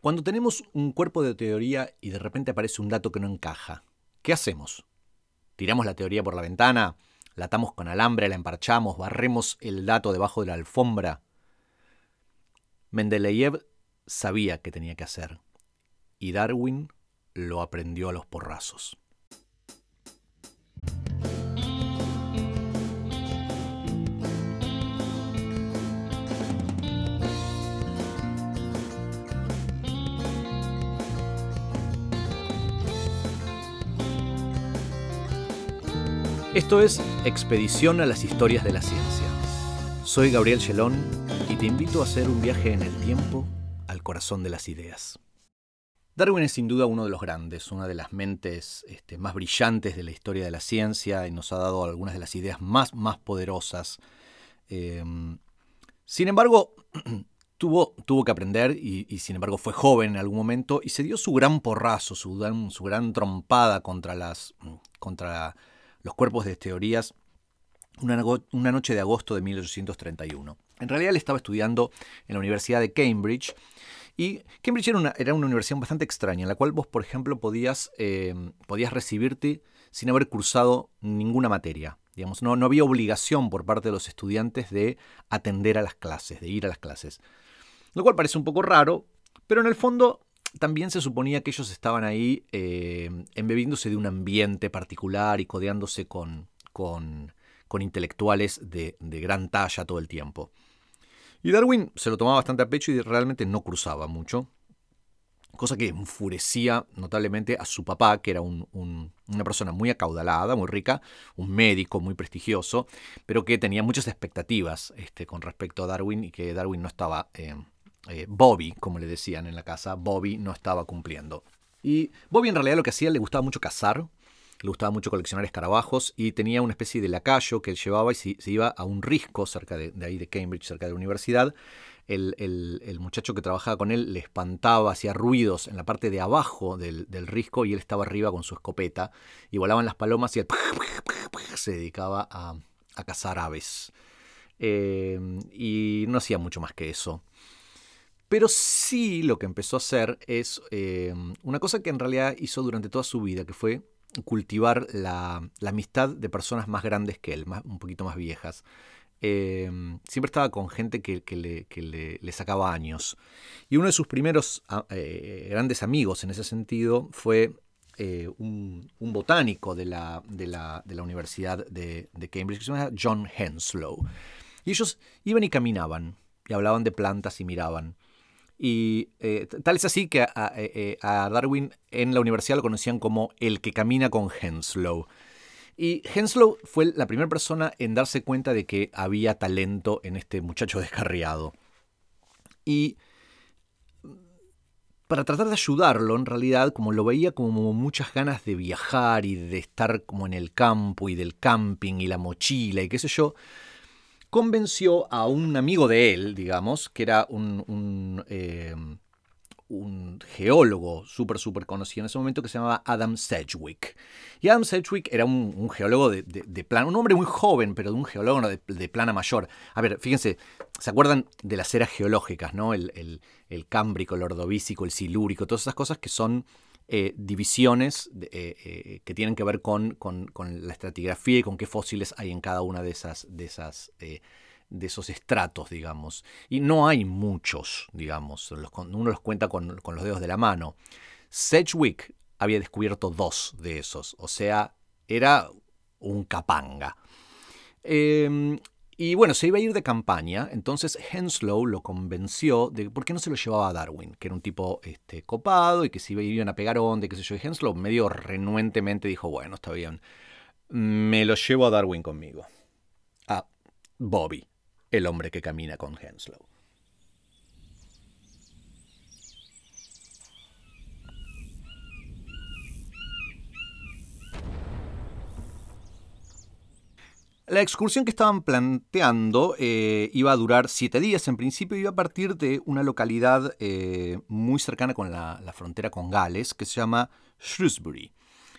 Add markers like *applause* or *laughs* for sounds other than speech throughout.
Cuando tenemos un cuerpo de teoría y de repente aparece un dato que no encaja, ¿qué hacemos? ¿Tiramos la teoría por la ventana? ¿La atamos con alambre, la emparchamos, barremos el dato debajo de la alfombra? Mendeleev sabía qué tenía que hacer y Darwin lo aprendió a los porrazos. Esto es Expedición a las Historias de la Ciencia. Soy Gabriel Chelón y te invito a hacer un viaje en el tiempo al corazón de las ideas. Darwin es sin duda uno de los grandes, una de las mentes este, más brillantes de la historia de la ciencia y nos ha dado algunas de las ideas más, más poderosas. Em, sin embargo, *clears throat* tuvo, tuvo que aprender y, sin embargo fue joven en algún momento y se dio su gran porrazo, su, su gran trompada contra, las, contra los cuerpos de teorías una, noche de agosto de 1831. En realidad él estaba estudiando en la Universidad de Cambridge y Cambridge era una, era una universidad bastante extraña, en la cual vos, por ejemplo, podías, eh, podías recibirte sin haber cursado ninguna materia. Digamos, no, no había obligación por parte de los estudiantes de atender a las clases, de ir a las clases. Lo cual parece un poco raro, pero en el fondo también se suponía que ellos estaban ahí eh, embebiéndose de un ambiente particular y codeándose con, con, intelectuales de, gran talla todo el tiempo. Y Darwin se lo tomaba bastante a pecho y realmente no cruzaba mucho, cosa que enfurecía notablemente a su papá, que era una persona muy acaudalada, muy rica, un médico muy prestigioso, pero que tenía muchas expectativas este, con respecto a Darwin y que Darwin no estaba... Eh, eh, Bobby, como le decían en la casa, Bobby no estaba cumpliendo. Y Bobby en realidad lo que hacía, le gustaba mucho cazar, le gustaba mucho coleccionar escarabajos y tenía una especie de lacayo que él llevaba y se, iba a un risco cerca de, ahí de Cambridge, cerca de la universidad. El, muchacho que trabajaba con él le espantaba, hacía ruidos en la parte de abajo del, risco y él estaba arriba con su escopeta y volaban las palomas y él *laughs* se dedicaba a, cazar aves. Eh, y no hacía mucho más que eso. Pero sí lo que empezó a hacer es eh, una cosa que en realidad hizo durante toda su vida, que fue cultivar la, amistad de personas más grandes que él, un poquito más viejas. Eh, siempre estaba con gente que, le, sacaba años. Y uno de sus primeros ah, eh, grandes amigos en ese sentido fue un, botánico de la, de la, Universidad de, de, Cambridge que se llama John Henslow. Y ellos iban y caminaban y hablaban de plantas y miraban. Y eh, tal es así que eh, eh, a, Darwin en la universidad lo conocían como el que camina con Henslow. Y Henslow fue la primera persona en darse cuenta de que había talento en este muchacho descarriado. Y para tratar de ayudarlo, en realidad, como lo veía como muchas ganas de viajar y de estar como en el campo y del camping y la mochila y qué sé yo, convenció a un amigo de él, digamos, que era un, un, eh, geólogo súper, súper conocido en ese momento que se llamaba Adam Sedgwick. Y Adam Sedgwick era un, geólogo de, de, plano, un hombre muy joven, pero de un geólogo de, de, plana mayor. A ver, fíjense, ¿se acuerdan de las eras geológicas, no? El, el, el cámbrico, el ordovícico, el silúrico, todas esas cosas que son eh, divisiones eh, eh, que tienen que ver con, la estratigrafía y con qué fósiles hay en cada una de esas, de esos estratos, digamos. Y no hay muchos, digamos. uno los cuenta con, los dedos de la mano. Sedgwick había descubierto dos de esos, o sea, era un capanga. Em, y bueno, se iba a ir de campaña, entonces Henslow lo convenció de por qué no se lo llevaba a Darwin, que era un tipo este, copado y que se iban a pegar onda, qué sé yo. Y Henslow medio renuentemente dijo, bueno, está bien, me lo llevo a Darwin conmigo. A Bobby, el hombre que camina con Henslow. La excursión que estaban planteando eh, iba a durar siete días en principio iba a partir de una localidad eh, muy cercana con la, frontera con Gales que se llama Shrewsbury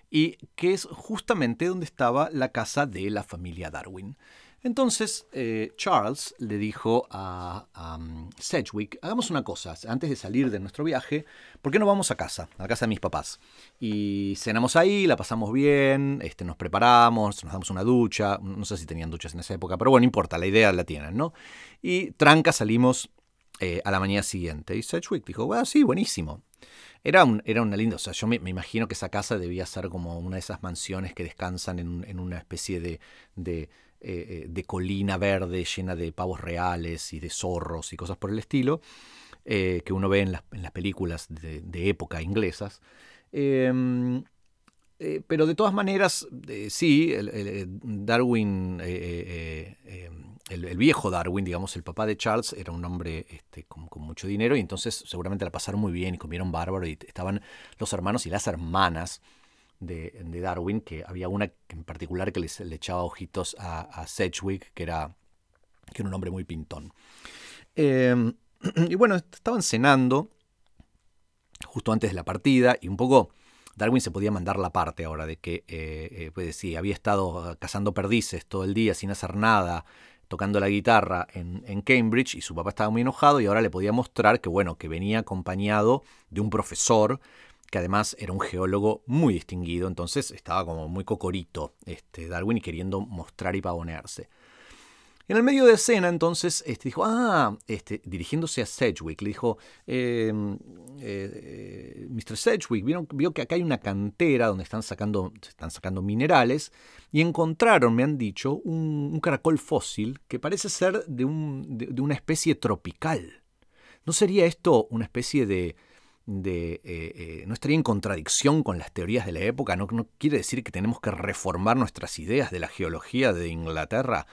y que es justamente donde estaba la casa de la familia Darwin. Entonces eh, Charles le dijo a, um, Sedgwick, hagamos una cosa, antes de salir de nuestro viaje, ¿por qué no vamos a casa, a casa de mis papás? Y cenamos ahí, la pasamos bien, este, nos preparamos, nos damos una ducha, no sé si tenían duchas en esa época, pero bueno, no importa, la idea la tienen, ¿no? Y tranca salimos eh, a la mañana siguiente. Y Sedgwick dijo, bueno, sí, buenísimo. Era, un, era una linda, o sea, yo me, imagino que esa casa debía ser como una de esas mansiones que descansan en, una especie de, eh, de, colina verde llena de pavos reales y de zorros y cosas por el estilo, eh, que uno ve en las, en las películas de, época inglesas. Em, eh, pero de todas maneras, sí, Darwin em, el, viejo Darwin, digamos, el papá de Charles, era un hombre este, con, mucho dinero y entonces seguramente la pasaron muy bien y comieron bárbaro y estaban los hermanos y las hermanas de, Darwin, que había una en particular que les, le echaba ojitos a, Sedgwick, que era, que era un hombre muy pintón. Em, *clears throat* y bueno, estaban cenando justo antes de la partida y un poco... Darwin se podía mandar la parte ahora de que, eh, eh, pues había estado cazando perdices todo el día sin hacer nada, tocando la guitarra en, Cambridge y su papá estaba muy enojado y ahora le podía mostrar que bueno, que venía acompañado de un profesor que además era un geólogo muy distinguido, entonces estaba como muy cocorito este, Darwin y queriendo mostrar y pavonearse. En el medio de escena, entonces, este, dijo, ah, este, dirigiéndose a Sedgwick, le dijo, em, eh, Mr. Sedgwick, vio, que acá hay una cantera donde están sacando, están sacando minerales y encontraron, me han dicho, un, caracol fósil que parece ser de, una especie tropical. ¿No sería esto una especie de... de eh, eh, ¿No estaría en contradicción con las teorías de la época? ¿No, ¿No quiere decir que tenemos que reformar nuestras ideas de la geología de Inglaterra?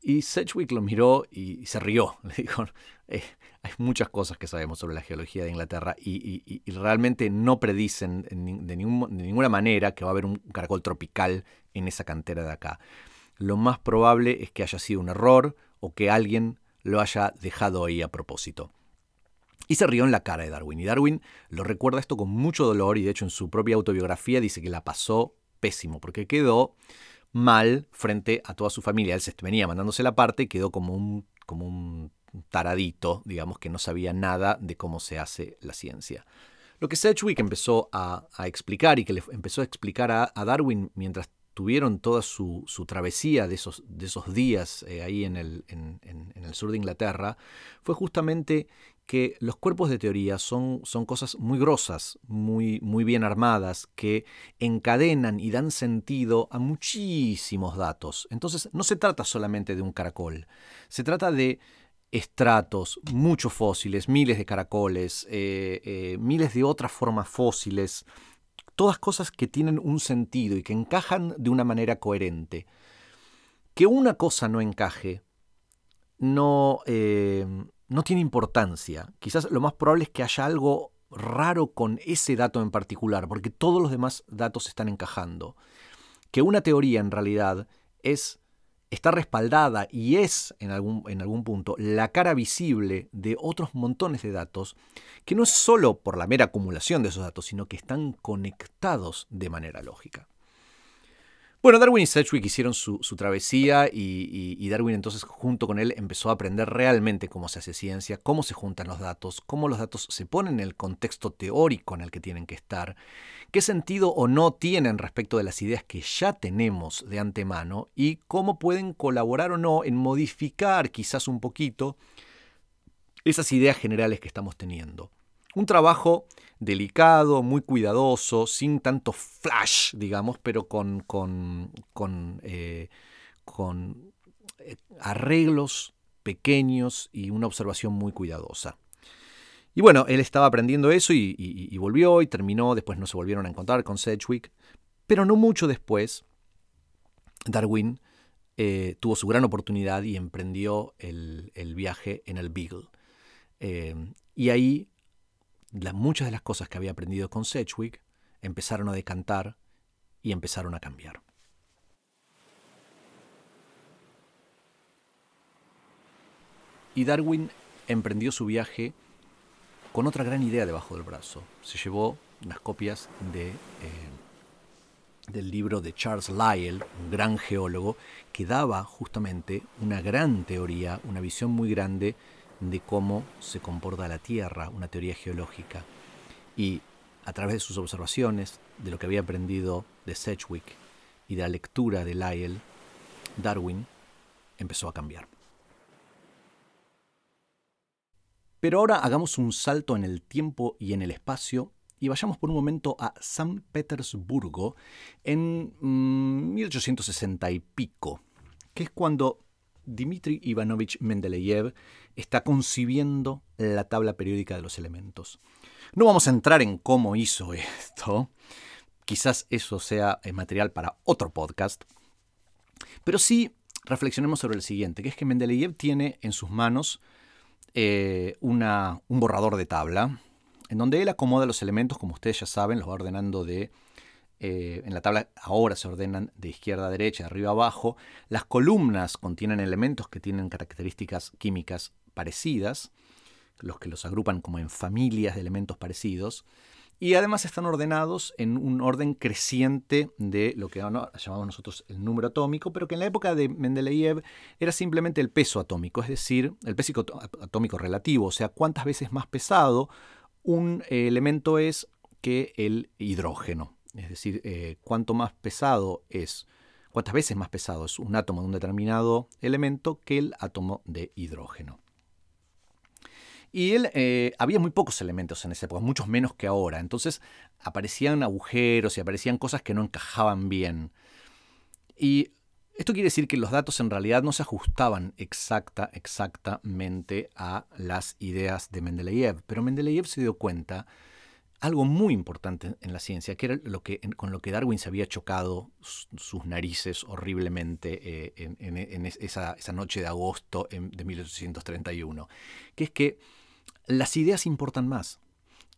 Y Sedgwick lo miró y, se rió. *laughs* Le dijo, eh, hay muchas cosas que sabemos sobre la geología de Inglaterra y, realmente no predicen de, ninguna manera que va a haber un caracol tropical en esa cantera de acá. Lo más probable es que haya sido un error o que alguien lo haya dejado ahí a propósito. Y se rió en la cara de Darwin. Y Darwin lo recuerda esto con mucho dolor y de hecho en su propia autobiografía dice que la pasó pésimo porque quedó mal frente a toda su familia. Él se venía mandándose la parte y quedó como un, como un taradito, digamos, que no sabía nada de cómo se hace la ciencia. Lo que Sedgwick empezó a, explicar y que le empezó a explicar a, Darwin mientras tuvieron toda su, travesía de esos, de esos días eh, ahí en el, en el, sur de Inglaterra, fue justamente que los cuerpos de teoría son, son cosas muy grosas, muy, muy bien armadas, que encadenan y dan sentido a muchísimos datos. Entonces no se trata solamente de un caracol, se trata de estratos, muchos fósiles, miles de caracoles, eh, eh, miles de otras formas fósiles, todas cosas que tienen un sentido y que encajan de una manera coherente. Que una cosa no encaje no, eh, no tiene importancia. Quizás lo más probable es que haya algo raro con ese dato en particular, porque todos los demás datos están encajando. Que una teoría en realidad es está respaldada y es en algún, en algún punto la cara visible de otros montones de datos, que no es solo por la mera acumulación de esos datos, sino que están conectados de manera lógica. Bueno, Darwin y Sedgwick hicieron su, travesía y, Darwin entonces junto con él empezó a aprender realmente cómo se hace ciencia, cómo se juntan los datos, cómo los datos se ponen en el contexto teórico en el que tienen que estar, qué sentido o no tienen respecto de las ideas que ya tenemos de antemano y cómo pueden colaborar o no en modificar quizás un poquito esas ideas generales que estamos teniendo. Un trabajo delicado, muy cuidadoso, sin tanto flash, digamos, pero con, con, con, eh, eh, arreglos pequeños y una observación muy cuidadosa. Y bueno, él estaba aprendiendo eso y, volvió y terminó, después no se volvieron a encontrar con Sedgwick, pero no mucho después, Darwin eh, tuvo su gran oportunidad y emprendió el, viaje en el Beagle. y ahí muchas de las cosas que había aprendido con Sedgwick empezaron a decantar y empezaron a cambiar. Y Darwin emprendió su viaje con otra gran idea debajo del brazo. Se llevó unas copias de, eh, del libro de Charles Lyell, un gran geólogo, que daba justamente una gran teoría, una visión muy grande de cómo se comporta la Tierra, una teoría geológica. Y a través de sus observaciones, de lo que había aprendido de Sedgwick y de la lectura de Lyell, Darwin empezó a cambiar. Pero ahora hagamos un salto en el tiempo y en el espacio y vayamos por un momento a San Petersburgo en 1860 mm, y pico, que es cuando Dmitri Ivanovich Mendeleev está concibiendo la tabla periódica de los elementos. No vamos a entrar en cómo hizo *laughs* esto, quizás eso sea material para otro podcast, pero sí reflexionemos sobre el siguiente, que es que Mendeleev tiene en sus manos eh, una, un borrador de tabla, en donde él acomoda los elementos, como ustedes ya saben, los va ordenando de... Eh, en la tabla ahora se ordenan de izquierda a derecha, de arriba a abajo. Las columnas contienen elementos que tienen características químicas parecidas, los que los agrupan como en familias de elementos parecidos. Y además están ordenados en un orden creciente de lo que llamamos nosotros el número atómico, pero que en la época de Mendeleev era simplemente el peso atómico, es decir, el peso atómico relativo, o sea, cuántas veces más pesado un elemento es que el hidrógeno. Es decir, eh, cuánto más pesado es, cuántas veces más pesado es un átomo de un determinado elemento que el átomo de hidrógeno. Y él, eh, había muy pocos elementos en esa época, muchos menos que ahora. Entonces aparecían agujeros y aparecían cosas que no encajaban bien. Y esto quiere decir que los datos en realidad no se ajustaban exacta, exactamente a las ideas de Mendeleev, pero Mendeleev se dio cuenta algo muy importante en la ciencia, que era lo que, con lo que Darwin se había chocado sus narices horriblemente eh, en, esa, noche de agosto de 1831, que es que las ideas importan más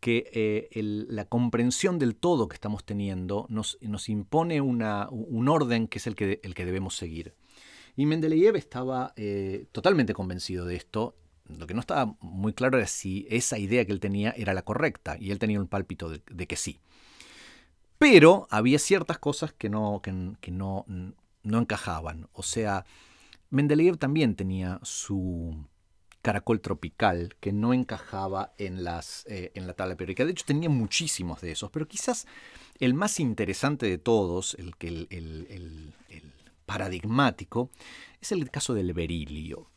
que eh, la comprensión del todo que estamos teniendo nos, nos impone una, un orden que es el que, el que debemos seguir. Y Mendeleev estaba eh, totalmente convencido de esto. Lo que no estaba muy claro era si esa idea que él tenía era la correcta, y él tenía un pálpito de, que sí. Pero había ciertas cosas que no, que, no, no encajaban. O sea, Mendeleev también tenía su, caracol tropical que no encajaba en, las, eh, en la tabla periódica. De hecho, tenía muchísimos de esos, pero quizás el más interesante de todos, el, el, paradigmático, es el caso del berilio.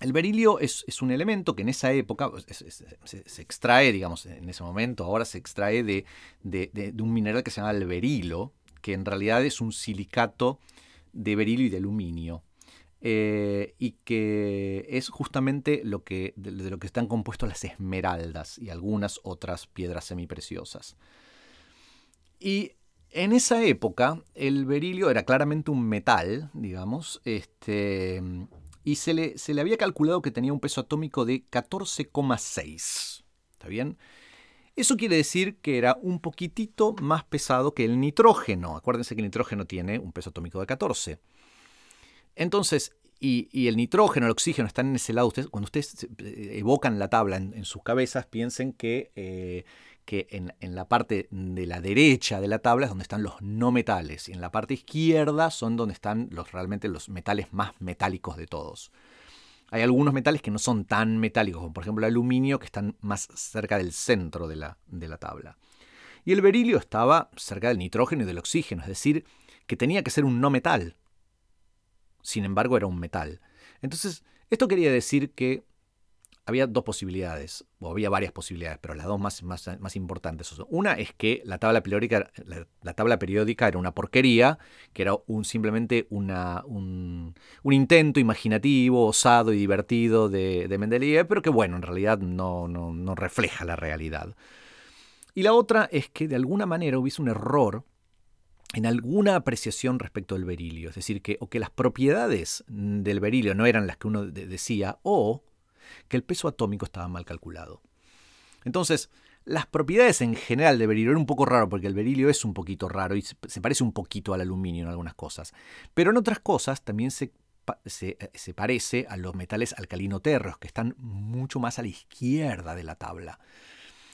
El berilio es, un elemento que en esa época se, extrae, digamos, en ese momento, ahora se extrae de, de, de, un mineral que se llama el berilo, que en realidad es un silicato de berilio y de aluminio. Eh, y que es justamente lo que, de, lo que están compuestos las esmeraldas y algunas otras piedras semipreciosas. Y en esa época el berilio era claramente un metal, digamos, este, y se le, se le había calculado que tenía un peso atómico de 14,6. ¿Está bien? Eso quiere decir que era un poquitito más pesado que el nitrógeno. Acuérdense que el nitrógeno tiene un peso atómico de 14. Entonces, y, el nitrógeno, el oxígeno están en ese lado. cuando ustedes eh, evocan la tabla en, sus cabezas, piensen que, eh, que en, la parte de la derecha de la tabla es donde están los no metales. Y en la parte izquierda son donde están los, realmente los metales más metálicos de todos. Hay algunos metales que no son tan metálicos, como por ejemplo el aluminio, que están más cerca del centro de la, de la tabla. Y el berilio estaba cerca del nitrógeno y del oxígeno, es decir, que tenía que ser un no metal sin embargo era un metal. Entonces, esto quería decir que había dos posibilidades, o había varias posibilidades, pero las dos más, más, más importantes. Una es que la tabla, periódica, la, tabla periódica era una porquería, que era un, simplemente una, un, intento imaginativo, osado y divertido de, de pero que bueno, en realidad no, no, no refleja la realidad. Y la otra es que de alguna manera hubiese un error en alguna apreciación respecto del berilio, es decir, que o que las propiedades del berilio no eran las que uno decía, o que el peso atómico estaba mal calculado. Entonces, las propiedades en general del berilio eran un poco raro, porque el berilio es un poquito raro y se parece un poquito al aluminio en algunas cosas, pero en otras cosas también se, se, se parece a los metales alcalino-terros, que están mucho más a la izquierda de la tabla.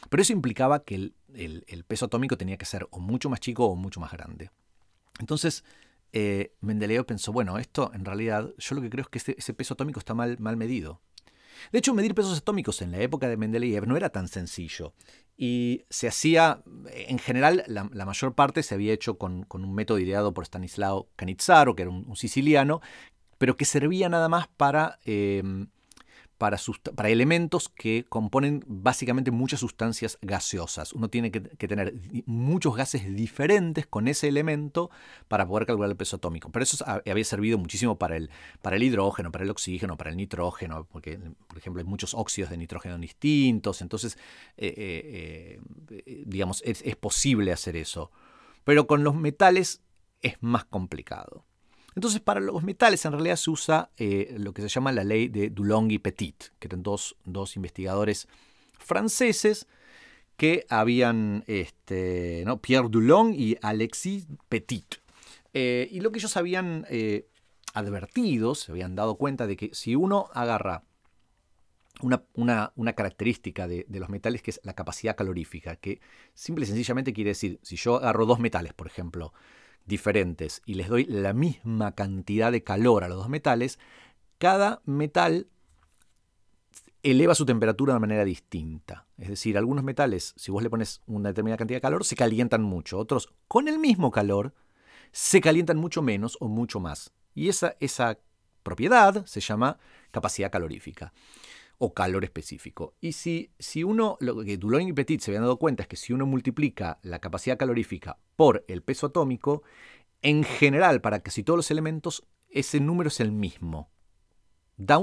Pero eso implicaba que el, peso atómico tenía que ser o mucho más chico o mucho más grande. Entonces, eh, pensó, bueno, esto en realidad, yo lo que creo es que ese, peso atómico está mal, mal medido. De hecho, medir pesos atómicos en la época de Mendeleev no era tan sencillo. Y se hacía, en general, la, mayor parte se había hecho con, un método ideado por Stanislao Canizzaro, que era un, siciliano, pero que servía nada más para em, para, elementos que componen básicamente muchas sustancias gaseosas. Uno tiene que, tener muchos gases diferentes con ese elemento para poder calcular el peso atómico. Pero eso había servido muchísimo para el, para el hidrógeno, para el oxígeno, para el nitrógeno, porque, por ejemplo, hay muchos óxidos de nitrógeno distintos. Entonces, eh, eh, eh, digamos, es posible hacer eso. Pero con los metales es más complicado. Entonces, para los metales en realidad se usa eh, lo que se llama la ley de Dulong y Petit, que eran dos, investigadores franceses que habían, este, ¿no? Pierre Dulong y Alexis Petit. Eh, y lo que ellos habían eh, advertido, se habían dado cuenta de que si uno agarra una, una, característica de, de, los metales que es la capacidad calorífica, que simple y sencillamente quiere decir, si yo agarro dos metales, por ejemplo, diferentes y les doy la misma cantidad de calor a los dos metales, cada metal eleva su temperatura de manera distinta. Es decir, algunos metales, si vos le pones una determinada cantidad de calor, se calientan mucho. Otros, con el mismo calor, se calientan mucho menos o mucho más. Y esa, esa propiedad se llama capacidad calorífica o calor específico. Y si, si uno, lo que Dulong y Petit se habían dado cuenta es que si uno multiplica la capacidad calorífica por el peso atómico, en general, para casi todos los elementos, ese número es el mismo. Da,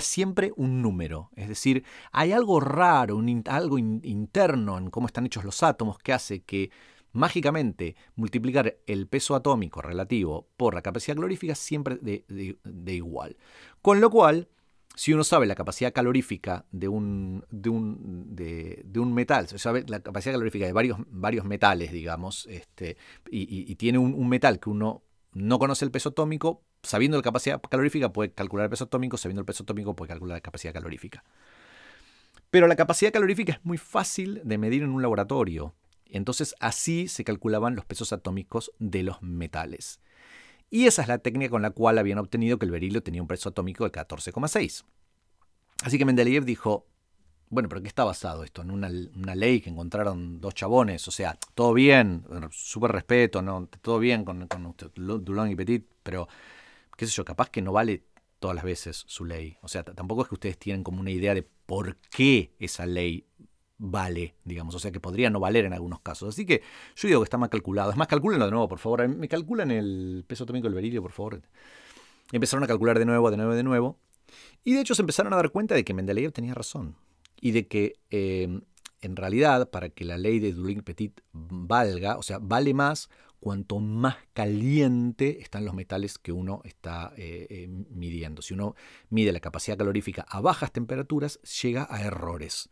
siempre un número. Es decir, hay algo raro, algo interno en cómo están hechos los átomos que hace que mágicamente multiplicar el peso atómico relativo por la capacidad calorífica siempre de, de igual. Con lo cual, si uno sabe la capacidad calorífica de un, de un, de, un metal, sabe la capacidad calorífica de varios, varios metales, digamos, este, y, tiene un, metal que uno no conoce el peso atómico, sabiendo la capacidad calorífica puede calcular el peso atómico, sabiendo el peso atómico puede calcular la capacidad calorífica. Pero la capacidad calorífica es muy fácil de medir en un laboratorio. Entonces así se calculaban los pesos atómicos de los metales. Y esa es la técnica con la cual habían obtenido que el berilio tenía un peso atómico de 14,6. Así que Mendeleev dijo, bueno, pero ¿qué está basado esto? En una, ley que encontraron dos chabones, o sea, todo bien, súper respeto, ¿no? todo bien con, con Dulong y Petit, pero qué sé yo, capaz que no vale todas las veces su ley. O sea, tampoco es que ustedes tienen como una idea de por qué esa ley vale, digamos, o sea que podría no valer en algunos casos. Así que yo digo que está mal calculado. Es más, calcúlenlo de nuevo, por favor. Me calculan el peso atómico del berilio, por favor. Empezaron a calcular de nuevo, de nuevo, de nuevo. Y de hecho se empezaron a dar cuenta de que Mendeleev tenía razón. Y de que em, en realidad, para que la ley de Dulin-Petit valga, o sea, vale más cuanto más caliente están los metales que uno está eh, eh, midiendo. Si uno mide la capacidad calorífica a bajas temperaturas, llega a errores.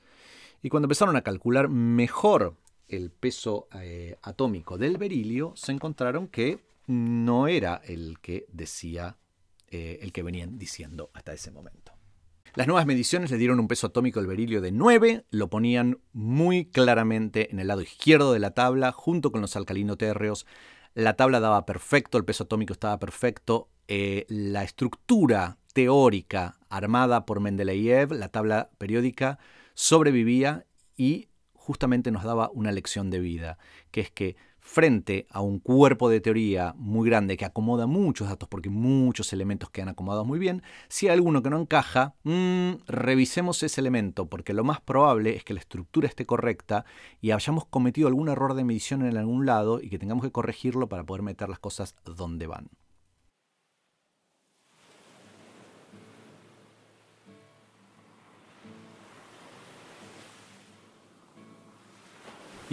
Y cuando empezaron a calcular mejor el peso eh, atómico del berilio, se encontraron que no era el que decía, eh, el que venían diciendo hasta ese momento. Las nuevas mediciones le dieron un peso atómico del berilio de 9, lo ponían muy claramente en el lado izquierdo de la tabla, junto con los alcalinotérreos. La tabla daba perfecto, el peso atómico estaba perfecto. Eh, la estructura teórica armada por Mendeleev, la tabla periódica, sobrevivía y justamente nos daba una lección de vida, que es que frente a un cuerpo de teoría muy grande que acomoda muchos datos, porque muchos elementos quedan acomodados muy bien, si hay alguno que no encaja, mm, revisemos ese elemento, porque lo más probable es que la estructura esté correcta y hayamos cometido algún error de medición en algún lado y que tengamos que corregirlo para poder meter las cosas donde van.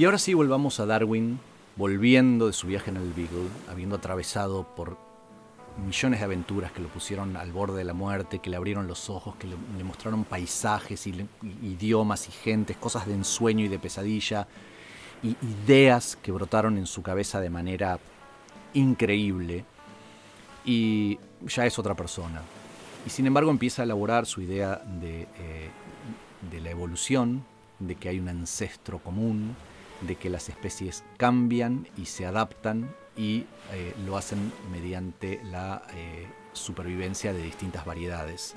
Y ahora sí volvamos a Darwin, volviendo de su viaje en el Beagle, habiendo atravesado por millones de aventuras que lo pusieron al borde de la muerte, que le abrieron los ojos, que le, mostraron paisajes, y, idiomas y gentes, cosas de ensueño y de pesadilla, ideas que brotaron en su cabeza de manera increíble. Y ya es otra persona. Y sin embargo empieza a elaborar su idea de, eh, de la evolución, de que hay un ancestro común, de que las especies cambian y se adaptan y eh, lo hacen mediante la eh, supervivencia de distintas variedades,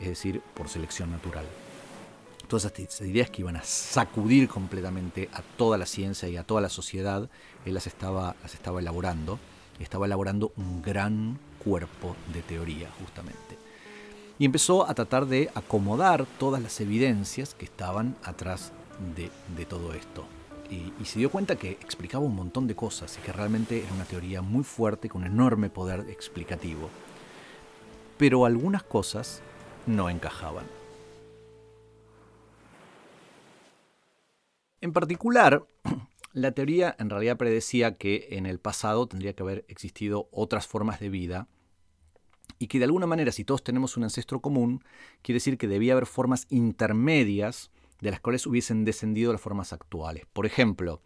es decir, por selección natural. Todas estas ideas que iban a sacudir completamente a toda la ciencia y a toda la sociedad, él las estaba, las estaba elaborando, estaba elaborando un gran cuerpo de teoría justamente. Y empezó a tratar de acomodar todas las evidencias que estaban atrás de todo esto y, se dio cuenta que explicaba un montón de cosas y que realmente era una teoría muy fuerte con un enorme poder explicativo. Pero algunas cosas no encajaban. En particular, *clears throat* la teoría en realidad predecía que en el pasado tendría que haber existido otras formas de vida y que de alguna manera si todos tenemos un ancestro común, quiere decir que debía haber formas intermedias de las cuales hubiesen descendido las formas actuales. Por ejemplo,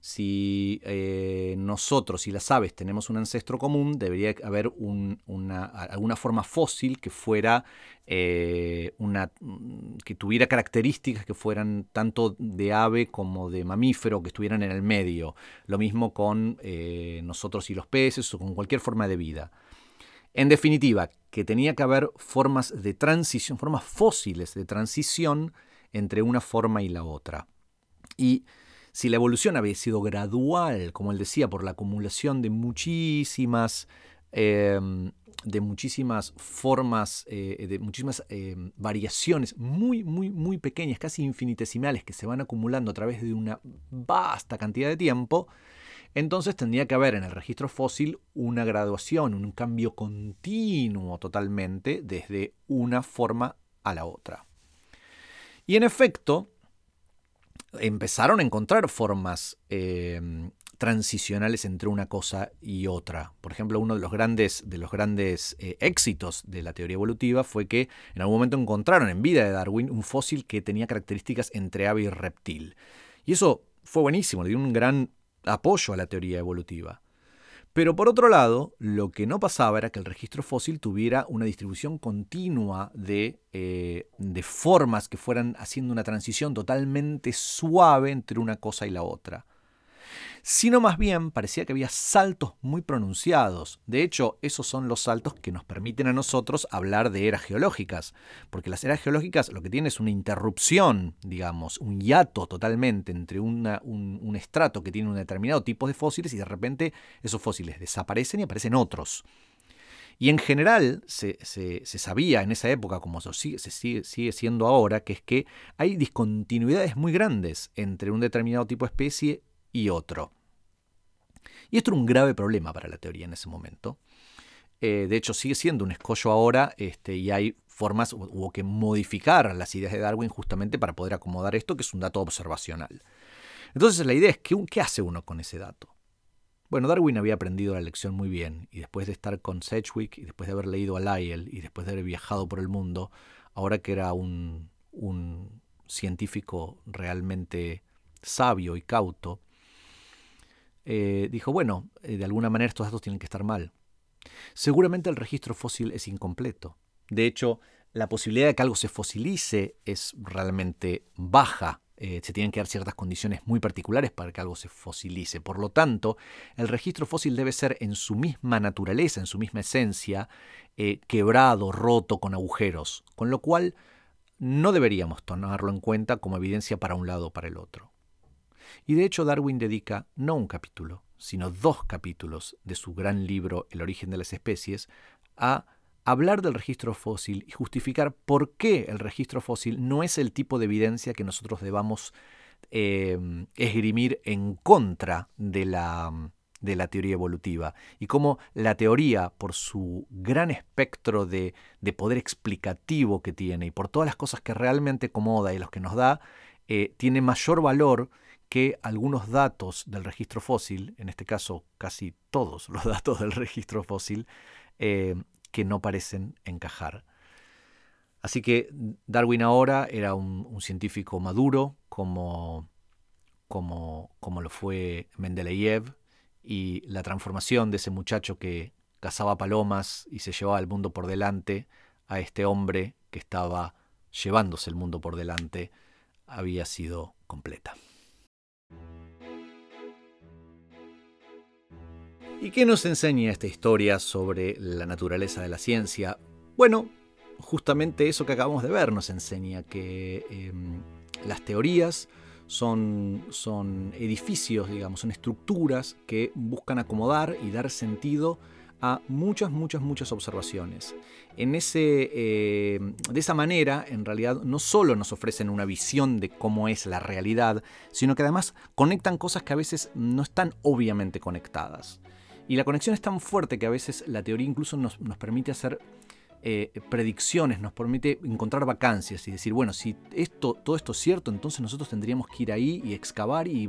si eh, nosotros y las aves tenemos un ancestro común, debería haber una, alguna forma fósil que fuera eh, una que tuviera características que fueran tanto de ave como de mamífero, que estuvieran en el medio. Lo mismo con eh, nosotros y los peces o con cualquier forma de vida. En definitiva, que tenía que haber formas de transición, formas fósiles de transición entre una forma y la otra. Y si la evolución había sido gradual, como él decía, por la acumulación de muchísimas, em, de muchísimas formas, eh, de muchísimas em, variaciones muy, muy, muy pequeñas, casi infinitesimales, que se van acumulando a través de una vasta cantidad de tiempo, entonces tendría que haber en el registro fósil una graduación, un cambio continuo totalmente desde una forma a la otra. Y en efecto, empezaron a encontrar formas em, transicionales entre una cosa y otra. Por ejemplo, uno de los grandes, de los grandes eh, éxitos de la teoría evolutiva fue que en algún momento encontraron en vida de Darwin un fósil que tenía características entre ave y reptil. Y eso fue buenísimo, le dio un gran apoyo a la teoría evolutiva. Pero por otro lado, lo que no pasaba era que el registro fósil tuviera una distribución continua de, eh, de, formas que fueran haciendo una transición totalmente suave entre una cosa y la otra sino más bien parecía que había saltos muy pronunciados. De hecho, esos son los saltos que nos permiten a nosotros hablar de eras geológicas, porque las eras geológicas lo que tienen es una interrupción, digamos, un hiato totalmente entre un, estrato que tiene un determinado tipo de fósiles y de repente esos fósiles desaparecen y aparecen otros. Y en general se, sabía en esa época, como se sigue, sigue, siendo ahora, que es que hay discontinuidades muy grandes entre un determinado tipo de especie y otro. Y esto era un grave problema para la teoría en ese momento. Eh, de hecho, sigue siendo un escollo ahora este, y hay formas, hubo que modificar las ideas de Darwin justamente para poder acomodar esto, que es un dato observacional. Entonces la idea es, ¿qué, qué hace uno con ese dato? Bueno, Darwin había aprendido la lección muy bien y después de estar con Sedgwick y después de haber leído a Lyell y después de haber viajado por el mundo, ahora que era un científico realmente sabio y cauto, eh, dijo, bueno, eh, de alguna manera estos datos tienen que estar mal. Seguramente el registro fósil es incompleto. De hecho, la posibilidad de que algo se fosilice es realmente baja. Eh, se tienen que dar ciertas condiciones muy particulares para que algo se fosilice. Por lo tanto, el registro fósil debe ser en su misma naturaleza, en su misma esencia, quebrado, roto, con agujeros. Con lo cual, no deberíamos tomarlo en cuenta como evidencia para un lado o para el otro. Y de hecho Darwin dedica no un capítulo, sino dos capítulos de su gran libro El origen de las especies a hablar del registro fósil y justificar por qué el registro fósil no es el tipo de evidencia que nosotros debamos em, esgrimir en contra de la, de la teoría evolutiva. Y cómo la teoría, por su gran espectro de, de, poder explicativo que tiene y por todas las cosas que realmente acomoda y los que nos da, eh, tiene mayor valor que algunos datos del registro fósil, en este caso casi todos los *laughs* datos del registro fósil, eh, que no parecen encajar. Así que Darwin ahora era un, científico maduro, como, como, como, lo fue Mendeleev, y la transformación de ese muchacho que cazaba palomas y se llevaba el mundo por delante a este hombre que estaba llevándose el mundo por delante había sido completa. ¿Y qué nos enseña esta historia sobre la naturaleza de la ciencia? Bueno, justamente eso que acabamos de ver nos enseña que em, las teorías son, son edificios, digamos, son estructuras que buscan acomodar y dar sentido a muchas, muchas, muchas observaciones. En ese, eh, de esa manera, en realidad, no solo nos ofrecen una visión de cómo es la realidad, sino que además conectan cosas que a veces no están obviamente conectadas. Y la conexión es tan fuerte que a veces la teoría incluso nos, nos permite hacer eh, predicciones, nos permite encontrar vacancias y decir, bueno, si esto, todo esto es cierto, entonces nosotros tendríamos que ir ahí y excavar y,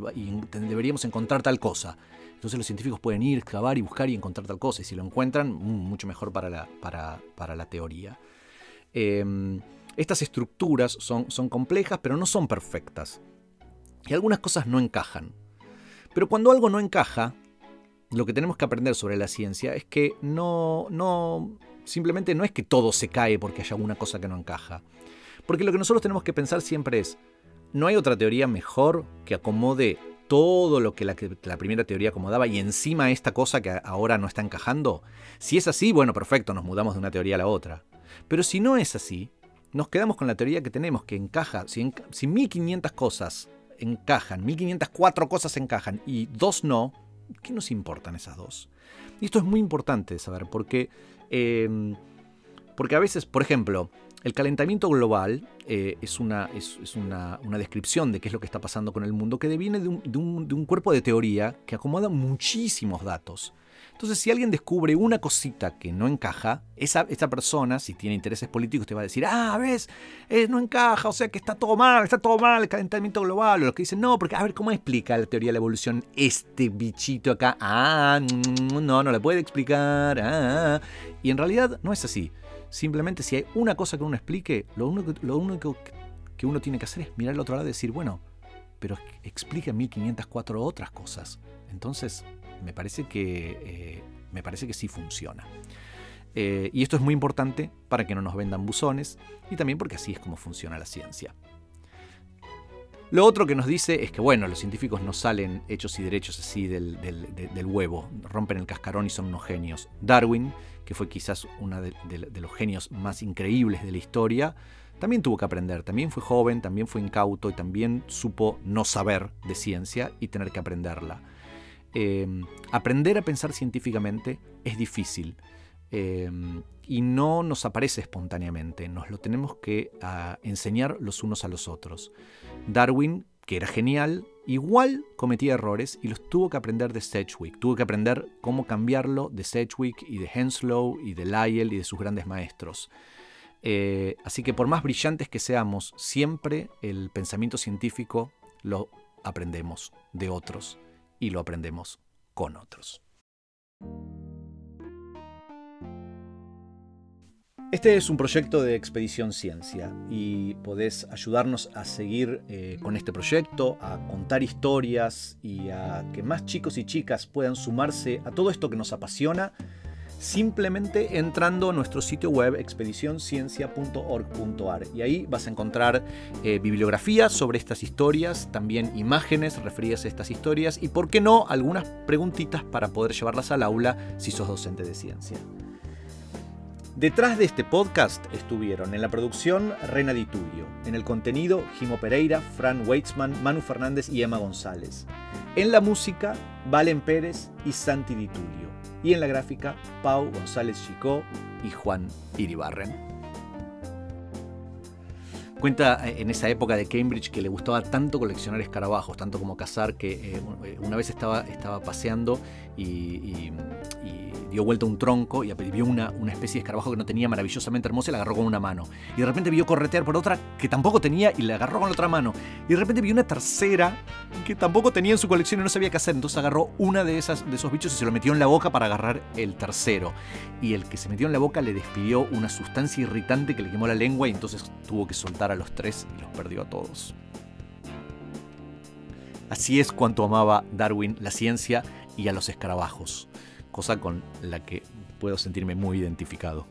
deberíamos encontrar tal cosa. Entonces los científicos pueden ir, excavar y buscar y encontrar tal cosa. Y si lo encuentran, mucho mejor para la, para, la teoría. Em, estas estructuras son, son complejas, pero no son perfectas. Y algunas cosas no encajan. Pero cuando algo no encaja, lo que tenemos que aprender sobre la ciencia es que no, no, Simplemente no es que todo se cae porque haya alguna cosa que no encaja. Porque lo que nosotros tenemos que pensar siempre es, ¿no hay otra teoría mejor que acomode todo lo que la, primera teoría acomodaba y encima esta cosa que ahora no está encajando? Si es así, bueno, perfecto, nos mudamos de una teoría a la otra. Pero si no es así, nos quedamos con la teoría que tenemos, que encaja. Si, si 1500 cosas encajan, 1504 cosas encajan y dos no, ¿qué nos importan esas dos? Y esto es muy importante saber porque Em, porque a veces, por ejemplo, el calentamiento global eh, es, una, es, una, descripción de qué es lo que está pasando con el mundo que deviene de un, cuerpo de teoría que acomoda muchísimos datos. Entonces, si alguien descubre una cosita que no encaja, esa, persona, si tiene intereses políticos, te va a decir, ah, ves, eh, no encaja, o sea que está todo mal, está todo mal el calentamiento global. O los que dicen, no, porque a ver, ¿cómo explica la teoría de la evolución este bichito acá? Ah, no, no le puede explicar. Ah, y en realidad no es así. Simplemente si hay una cosa que uno explique, lo único, lo único que uno tiene que hacer es mirar al otro lado y decir, bueno, pero explica 1504 otras cosas. Entonces, me parece que, eh, me parece que sí funciona. Eh, y esto es muy importante para que no nos vendan buzones y también porque así es como funciona la ciencia. Lo otro que nos dice es que, bueno, los científicos no salen hechos y derechos así del, huevo, rompen el cascarón y son unos genios. Darwin, que fue quizás uno de, los genios más increíbles de la historia, también tuvo que aprender, también fue joven, también fue incauto y también supo no saber de ciencia y tener que aprenderla. Em, aprender a pensar científicamente es difícil em, y no nos aparece espontáneamente, nos lo tenemos que ah, enseñar los unos a los otros. Darwin, que era genial, igual cometía errores y los tuvo que aprender de Sedgwick, tuvo que aprender cómo cambiarlo de Sedgwick y de Henslow y de Lyell y de sus grandes maestros. Eh, así que por más brillantes que seamos, siempre el pensamiento científico lo aprendemos de otros y lo aprendemos con otros. Este es un proyecto de Expedición Ciencia y podés ayudarnos a seguir eh, con este proyecto, a contar historias y a que más chicos y chicas puedan sumarse a todo esto que nos apasiona simplemente entrando a nuestro sitio web expedicionciencia.org.ar y ahí vas a encontrar eh, bibliografía sobre estas historias, también imágenes referidas a estas historias y, por qué no, algunas preguntitas para poder llevarlas al aula si sos docente de ciencia. Detrás de este podcast estuvieron en la producción Rena Di en el contenido Jimo Pereira, Fran Weitzman, Manu Fernández y Emma González, en la música Valen Pérez y Santi Di y en la gráfica Pau González Chicó y Juan Iribarren. Cuenta eh, en esa época de Cambridge que le gustaba tanto coleccionar escarabajos, tanto como cazar, que eh, una vez estaba, estaba paseando y dio vuelta un tronco y vio una, una especie de escarabajo que no tenía maravillosamente hermosa y la agarró con una mano. Y de repente vio corretear por otra que tampoco tenía y la agarró con la otra mano. Y de repente vio una tercera que tampoco tenía en su colección y no sabía qué hacer. Entonces agarró una de, esas, de esos bichos y se lo metió en la boca para agarrar el tercero. Y el que se metió en la boca le despidió una sustancia irritante que le quemó la lengua y entonces tuvo que soltar a los tres y los perdió a todos. Así es cuanto amaba Darwin la ciencia y a los escarabajos cosa con la que puedo sentirme muy identificado.